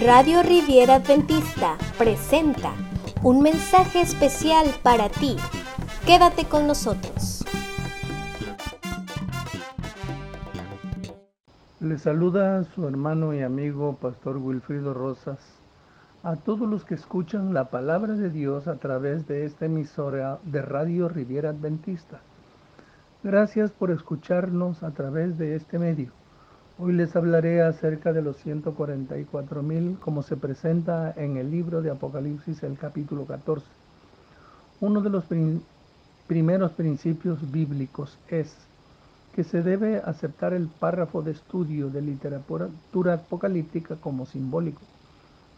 Radio Riviera Adventista presenta un mensaje especial para ti. Quédate con nosotros. Le saluda su hermano y amigo Pastor Wilfrido Rosas a todos los que escuchan la palabra de Dios a través de esta emisora de Radio Riviera Adventista. Gracias por escucharnos a través de este medio. Hoy les hablaré acerca de los 144 mil como se presenta en el libro de Apocalipsis el capítulo 14. Uno de los primeros principios bíblicos es que se debe aceptar el párrafo de estudio de literatura apocalíptica como simbólico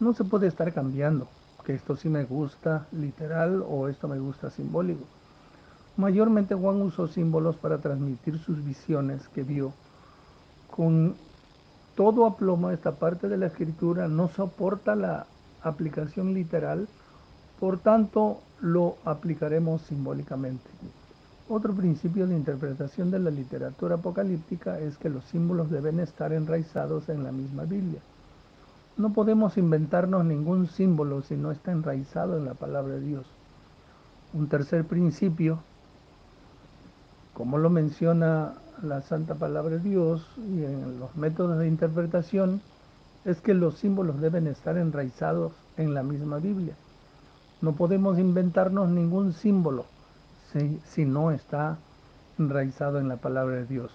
no se puede estar cambiando, que esto sí me gusta literal o esto me gusta simbólico. Mayormente Juan usó símbolos para transmitir sus visiones que vio. Con todo aplomo esta parte de la escritura no soporta la aplicación literal, por tanto lo aplicaremos simbólicamente. Otro principio de interpretación de la literatura apocalíptica es que los símbolos deben estar enraizados en la misma Biblia. No podemos inventarnos ningún símbolo si no está enraizado en la palabra de Dios. Un tercer principio, como lo menciona la Santa Palabra de Dios y en los métodos de interpretación, es que los símbolos deben estar enraizados en la misma Biblia. No podemos inventarnos ningún símbolo si, si no está enraizado en la palabra de Dios.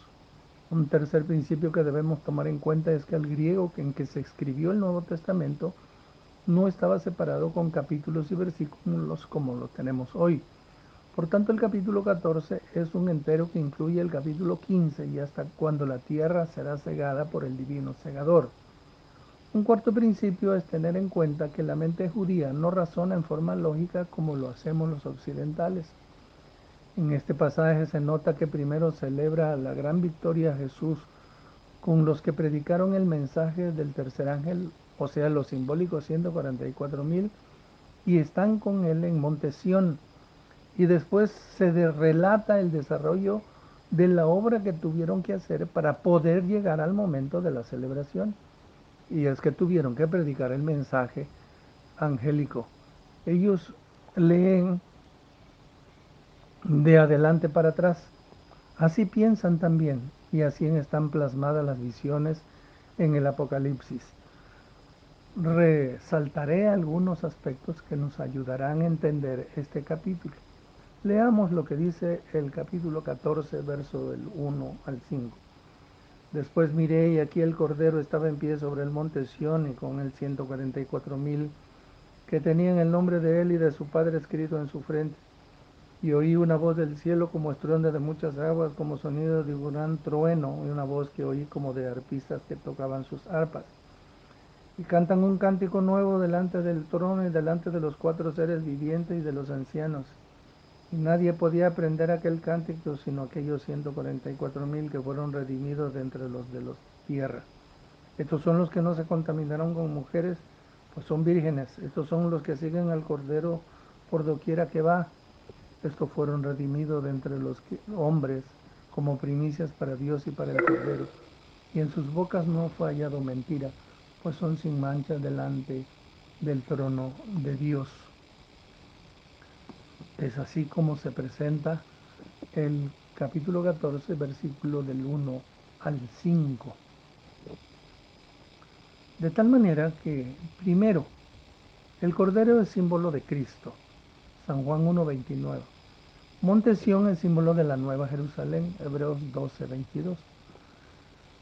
Un tercer principio que debemos tomar en cuenta es que el griego en que se escribió el Nuevo Testamento no estaba separado con capítulos y versículos como lo tenemos hoy. Por tanto, el capítulo 14 es un entero que incluye el capítulo 15 y hasta cuando la tierra será cegada por el divino segador. Un cuarto principio es tener en cuenta que la mente judía no razona en forma lógica como lo hacemos los occidentales. En este pasaje se nota que primero celebra la gran victoria Jesús con los que predicaron el mensaje del tercer ángel, o sea, los simbólicos 144 mil, y están con él en Montesión. Y después se relata el desarrollo de la obra que tuvieron que hacer para poder llegar al momento de la celebración. Y es que tuvieron que predicar el mensaje angélico. Ellos leen de adelante para atrás. Así piensan también y así están plasmadas las visiones en el Apocalipsis. Resaltaré algunos aspectos que nos ayudarán a entender este capítulo. Leamos lo que dice el capítulo 14, verso del 1 al 5. Después miré y aquí el Cordero estaba en pie sobre el monte Sión y con el 144 mil que tenían el nombre de él y de su Padre escrito en su frente y oí una voz del cielo como estruendo de muchas aguas, como sonido de un gran trueno, y una voz que oí como de arpistas que tocaban sus arpas. Y cantan un cántico nuevo delante del trono y delante de los cuatro seres vivientes y de los ancianos. Nadie podía aprender aquel cántico sino aquellos 144 mil que fueron redimidos de entre los de los tierra. Estos son los que no se contaminaron con mujeres, pues son vírgenes. Estos son los que siguen al Cordero por doquiera que va estos fueron redimidos de entre los hombres como primicias para Dios y para el Cordero. Y en sus bocas no fue hallado mentira, pues son sin mancha delante del trono de Dios. Es así como se presenta el capítulo 14, versículo del 1 al 5. De tal manera que, primero, el Cordero es símbolo de Cristo. San Juan 1.29. Monte Sión es símbolo de la Nueva Jerusalén, Hebreos 12.22.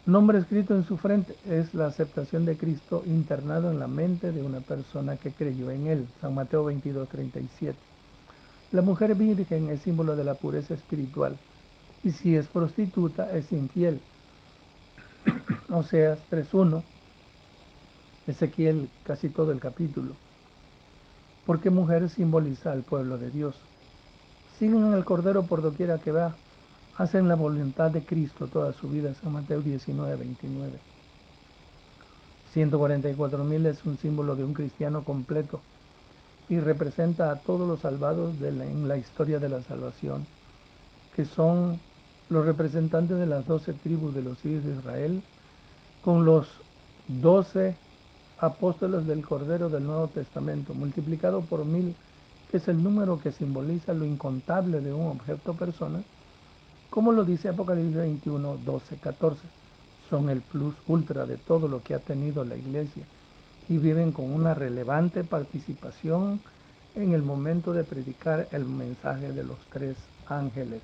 Nombre escrito en su frente es la aceptación de Cristo internado en la mente de una persona que creyó en él, San Mateo 22.37. La mujer virgen es símbolo de la pureza espiritual y si es prostituta es infiel. Oseas 3.1, Ezequiel casi todo el capítulo porque mujer simboliza al pueblo de Dios. Siguen al Cordero por doquiera que va, hacen la voluntad de Cristo toda su vida, San Mateo 19, 29. 144 mil es un símbolo de un cristiano completo y representa a todos los salvados en la historia de la salvación, que son los representantes de las doce tribus de los hijos de Israel, con los doce apóstoles del Cordero del Nuevo Testamento, multiplicado por mil, que es el número que simboliza lo incontable de un objeto persona, como lo dice Apocalipsis 21, 12, 14. Son el plus ultra de todo lo que ha tenido la iglesia y viven con una relevante participación en el momento de predicar el mensaje de los tres ángeles.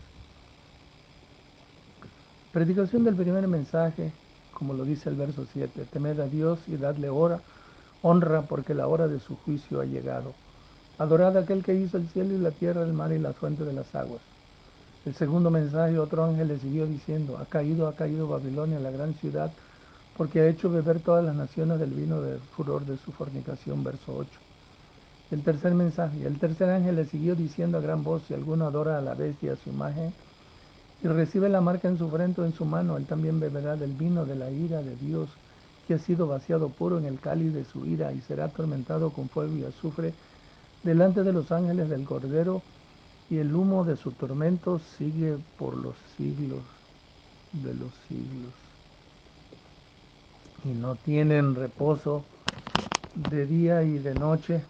Predicación del primer mensaje, como lo dice el verso 7, temed a Dios y dadle hora, honra porque la hora de su juicio ha llegado. Adorad a aquel que hizo el cielo y la tierra, el mar y la fuente de las aguas. El segundo mensaje, otro ángel le siguió diciendo, ha caído, ha caído Babilonia, la gran ciudad, porque ha hecho beber todas las naciones del vino del furor de su fornicación, verso 8. El tercer mensaje, el tercer ángel le siguió diciendo a gran voz, si alguno adora a la bestia, a su imagen, y recibe la marca en su frente o en su mano, él también beberá del vino de la ira de Dios, que ha sido vaciado puro en el cáliz de su ira, y será atormentado con fuego y azufre delante de los ángeles del Cordero, y el humo de su tormento sigue por los siglos de los siglos. Y no tienen reposo de día y de noche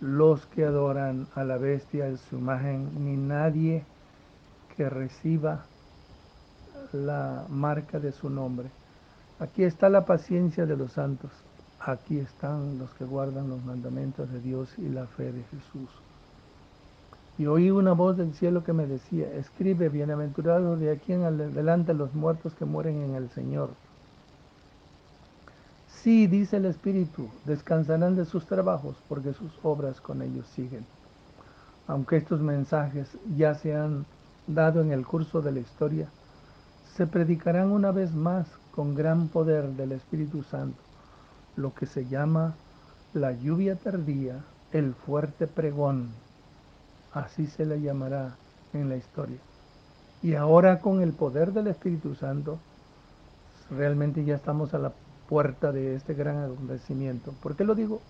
los que adoran a la bestia en su imagen, ni nadie que reciba la marca de su nombre. Aquí está la paciencia de los santos. Aquí están los que guardan los mandamientos de Dios y la fe de Jesús. Y oí una voz del cielo que me decía, escribe, bienaventurado de aquí en adelante los muertos que mueren en el Señor. Sí, dice el Espíritu, descansarán de sus trabajos porque sus obras con ellos siguen. Aunque estos mensajes ya se han dado en el curso de la historia, se predicarán una vez más con gran poder del Espíritu Santo, lo que se llama la lluvia tardía, el fuerte pregón, así se le llamará en la historia. Y ahora con el poder del Espíritu Santo, realmente ya estamos a la puerta de este gran acontecimiento. ¿Por qué lo digo?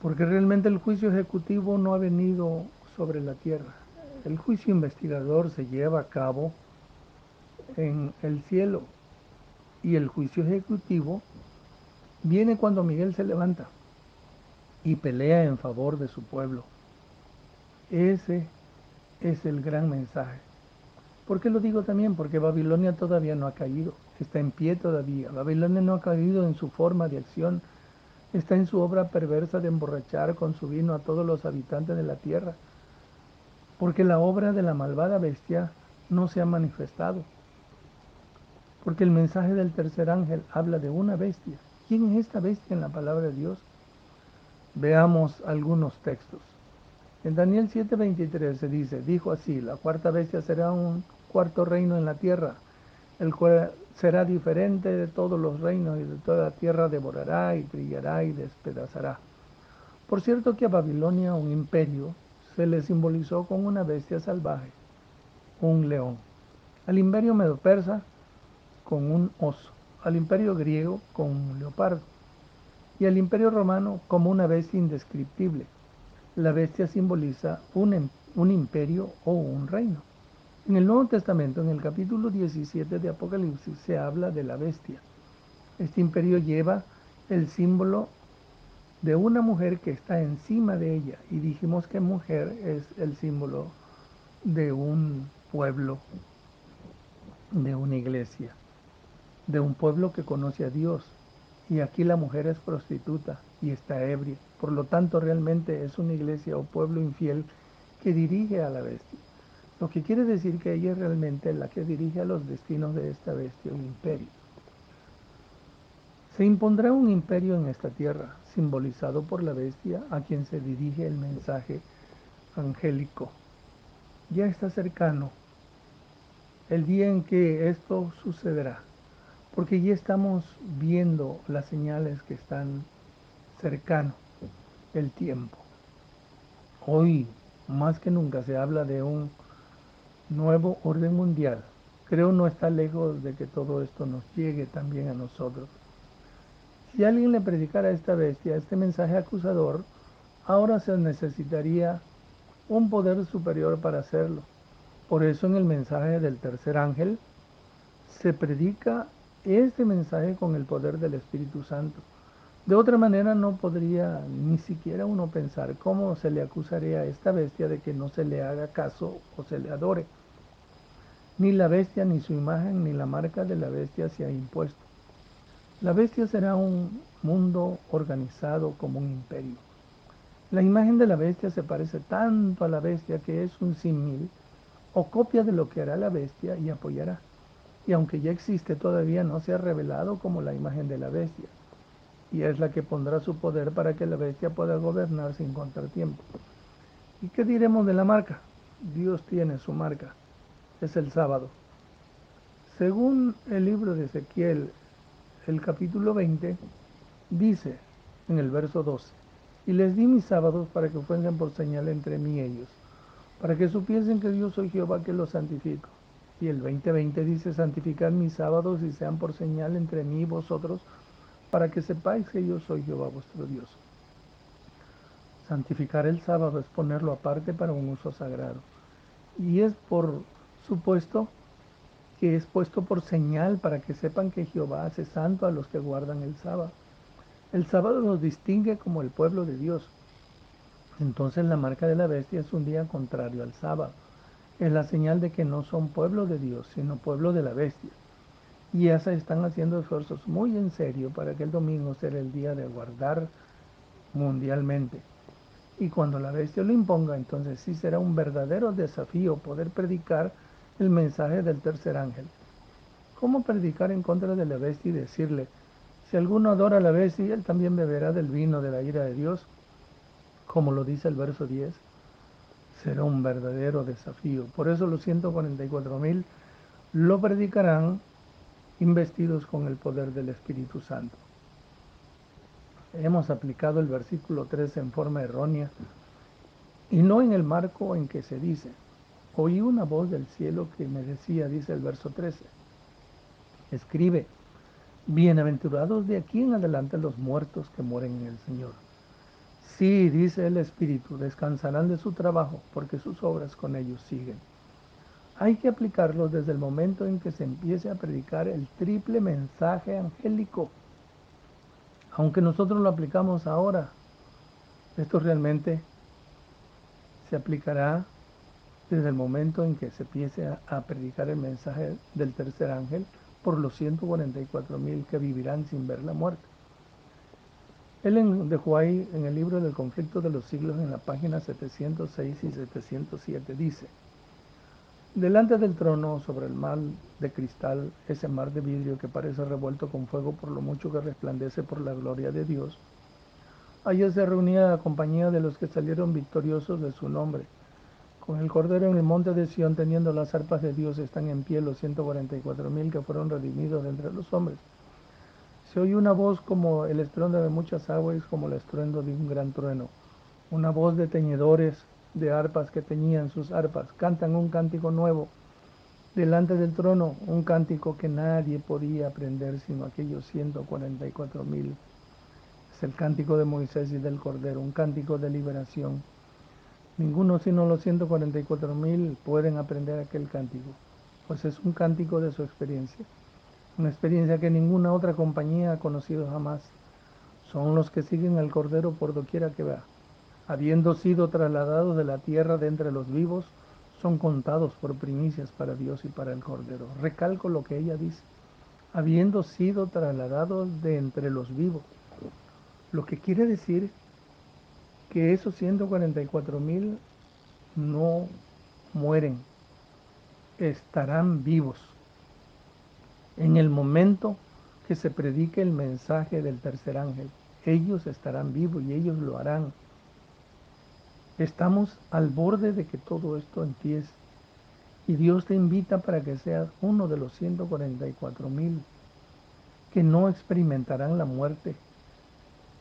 Porque realmente el juicio ejecutivo no ha venido sobre la tierra el juicio investigador se lleva a cabo en el cielo y el juicio ejecutivo viene cuando Miguel se levanta y pelea en favor de su pueblo. Ese es el gran mensaje. ¿Por qué lo digo también? Porque Babilonia todavía no ha caído, está en pie todavía. Babilonia no ha caído en su forma de acción, está en su obra perversa de emborrachar con su vino a todos los habitantes de la tierra porque la obra de la malvada bestia no se ha manifestado. Porque el mensaje del tercer ángel habla de una bestia. ¿Quién es esta bestia en la palabra de Dios? Veamos algunos textos. En Daniel 7:23 se dice, dijo así, la cuarta bestia será un cuarto reino en la tierra, el cual será diferente de todos los reinos y de toda la tierra devorará y trillará y despedazará. Por cierto que a Babilonia, un imperio, se le simbolizó con una bestia salvaje, un león. Al imperio medo-persa con un oso, al imperio griego con un leopardo y al imperio romano como una bestia indescriptible. La bestia simboliza un, em, un imperio o un reino. En el Nuevo Testamento, en el capítulo 17 de Apocalipsis, se habla de la bestia. Este imperio lleva el símbolo de una mujer que está encima de ella. Y dijimos que mujer es el símbolo de un pueblo, de una iglesia, de un pueblo que conoce a Dios. Y aquí la mujer es prostituta y está ebria. Por lo tanto, realmente es una iglesia o pueblo infiel que dirige a la bestia. Lo que quiere decir que ella es realmente la que dirige a los destinos de esta bestia, un imperio. Se impondrá un imperio en esta tierra, simbolizado por la bestia a quien se dirige el mensaje angélico. Ya está cercano el día en que esto sucederá, porque ya estamos viendo las señales que están cercano el tiempo. Hoy, más que nunca, se habla de un nuevo orden mundial. Creo no está lejos de que todo esto nos llegue también a nosotros. Si alguien le predicara a esta bestia este mensaje acusador, ahora se necesitaría un poder superior para hacerlo, Por eso en el mensaje del tercer ángel se predica este mensaje con el poder del Espíritu Santo. De otra manera no podría ni siquiera uno pensar cómo se le acusaría a esta bestia de que no se le haga caso o se le adore. Ni la bestia, ni su imagen, ni la marca de la bestia se ha impuesto. La bestia será un mundo organizado como un imperio. La imagen de la bestia se parece tanto a la bestia que es un símil o copia de lo que hará la bestia y apoyará. Y aunque ya existe, todavía no se ha revelado como la imagen de la bestia y es la que pondrá su poder para que la bestia pueda gobernar sin contratiempo. ¿Y qué diremos de la marca? Dios tiene su marca, es el sábado. Según el libro de Ezequiel, el capítulo 20, dice en el verso 12, y les di mis sábados para que fuesen por señal entre mí y ellos, para que supiesen que Dios soy Jehová que los santifico. Y el 20:20 dice, santificad mis sábados y sean por señal entre mí y vosotros, para que sepáis que yo soy Jehová vuestro Dios. Santificar el sábado es ponerlo aparte para un uso sagrado. Y es por supuesto que es puesto por señal para que sepan que Jehová hace santo a los que guardan el sábado. El sábado nos distingue como el pueblo de Dios. Entonces la marca de la bestia es un día contrario al sábado. Es la señal de que no son pueblo de Dios, sino pueblo de la bestia y ya se están haciendo esfuerzos muy en serio para que el domingo sea el día de guardar mundialmente. Y cuando la bestia lo imponga, entonces sí será un verdadero desafío poder predicar el mensaje del tercer ángel. ¿Cómo predicar en contra de la bestia y decirle, si alguno adora a la bestia, él también beberá del vino de la ira de Dios? Como lo dice el verso 10, será un verdadero desafío. Por eso los 144 mil lo predicarán investidos con el poder del Espíritu Santo. Hemos aplicado el versículo 13 en forma errónea y no en el marco en que se dice. Oí una voz del cielo que me decía, dice el verso 13, escribe, bienaventurados de aquí en adelante los muertos que mueren en el Señor. Sí, dice el Espíritu, descansarán de su trabajo porque sus obras con ellos siguen hay que aplicarlo desde el momento en que se empiece a predicar el triple mensaje angélico. Aunque nosotros lo aplicamos ahora, esto realmente se aplicará desde el momento en que se empiece a, predicar el mensaje del tercer ángel por los 144 mil que vivirán sin ver la muerte. Ellen de Huay, en el libro del conflicto de los siglos, en la página 706 y 707, dice, Delante del trono, sobre el mar de cristal, ese mar de vidrio que parece revuelto con fuego por lo mucho que resplandece por la gloria de Dios, allí se reunía la compañía de los que salieron victoriosos de su nombre. Con el cordero en el monte de Sión, teniendo las arpas de Dios, están en pie los 144 mil que fueron redimidos entre los hombres. Se oye una voz como el estruendo de muchas aguas, como el estruendo de un gran trueno, una voz de teñedores de arpas que teñían sus arpas, cantan un cántico nuevo delante del trono, un cántico que nadie podía aprender sino aquellos 144 mil. Es el cántico de Moisés y del Cordero, un cántico de liberación. Ninguno sino los 144 mil pueden aprender aquel cántico, pues es un cántico de su experiencia, una experiencia que ninguna otra compañía ha conocido jamás. Son los que siguen al Cordero por doquiera que va habiendo sido trasladados de la tierra de entre los vivos, son contados por primicias para Dios y para el Cordero. Recalco lo que ella dice, habiendo sido trasladados de entre los vivos. Lo que quiere decir que esos 144 mil no mueren, estarán vivos. En el momento que se predique el mensaje del tercer ángel, ellos estarán vivos y ellos lo harán Estamos al borde de que todo esto empiece. Y Dios te invita para que seas uno de los 144 mil que no experimentarán la muerte,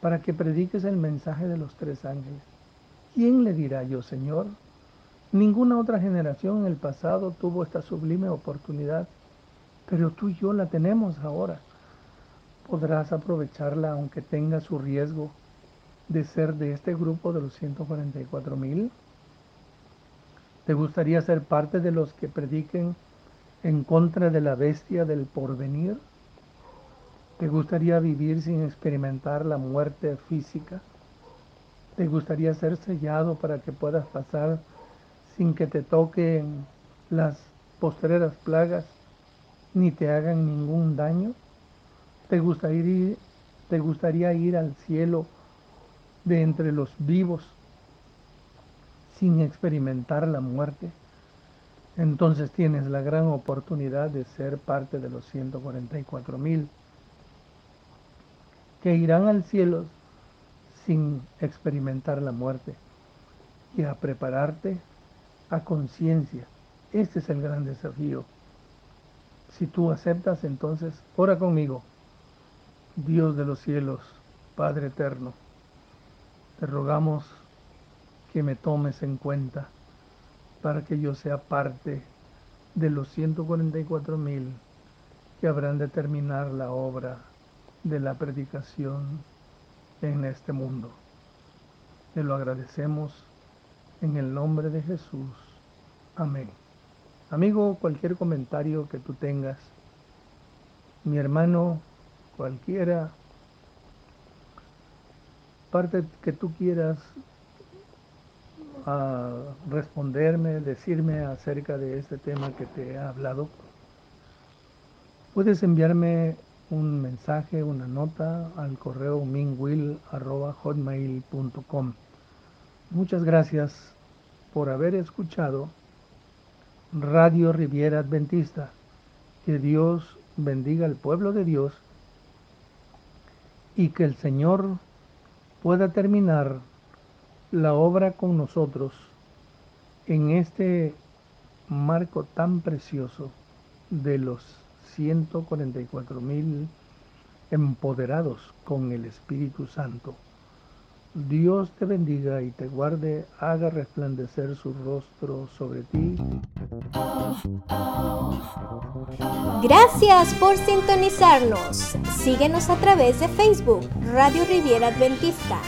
para que prediques el mensaje de los tres ángeles. ¿Quién le dirá yo, Señor? Ninguna otra generación en el pasado tuvo esta sublime oportunidad, pero tú y yo la tenemos ahora. Podrás aprovecharla aunque tenga su riesgo de ser de este grupo de los 144 mil? ¿Te gustaría ser parte de los que prediquen en contra de la bestia del porvenir? ¿Te gustaría vivir sin experimentar la muerte física? ¿Te gustaría ser sellado para que puedas pasar sin que te toquen las postreras plagas ni te hagan ningún daño? ¿Te gustaría ir, te gustaría ir al cielo de entre los vivos sin experimentar la muerte? Entonces tienes la gran oportunidad de ser parte de los 144 mil que irán al cielo sin experimentar la muerte y a prepararte a conciencia. Este es el gran desafío. Si tú aceptas, entonces ora conmigo. Dios de los cielos, Padre eterno, te rogamos que me tomes en cuenta para que yo sea parte de los 144 mil que habrán de terminar la obra de la predicación en este mundo. Te lo agradecemos en el nombre de Jesús. Amén. Amigo, cualquier comentario que tú tengas, mi hermano, cualquiera, parte que tú quieras a responderme, decirme acerca de este tema que te he hablado, puedes enviarme un mensaje, una nota al correo mingwill.hotmail.com. Muchas gracias por haber escuchado Radio Riviera Adventista. Que Dios bendiga al pueblo de Dios y que el Señor pueda terminar la obra con nosotros en este marco tan precioso de los 144 mil empoderados con el Espíritu Santo. Dios te bendiga y te guarde, haga resplandecer su rostro sobre ti. Gracias por sintonizarnos. Síguenos a través de Facebook, Radio Riviera Adventista,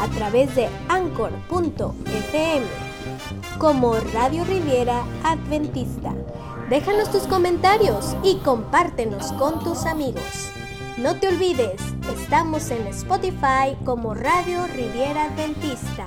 a través de anchor.fm, como Radio Riviera Adventista. Déjanos tus comentarios y compártenos con tus amigos. No te olvides, estamos en Spotify como Radio Riviera Adventista.